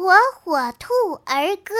火火兔儿歌。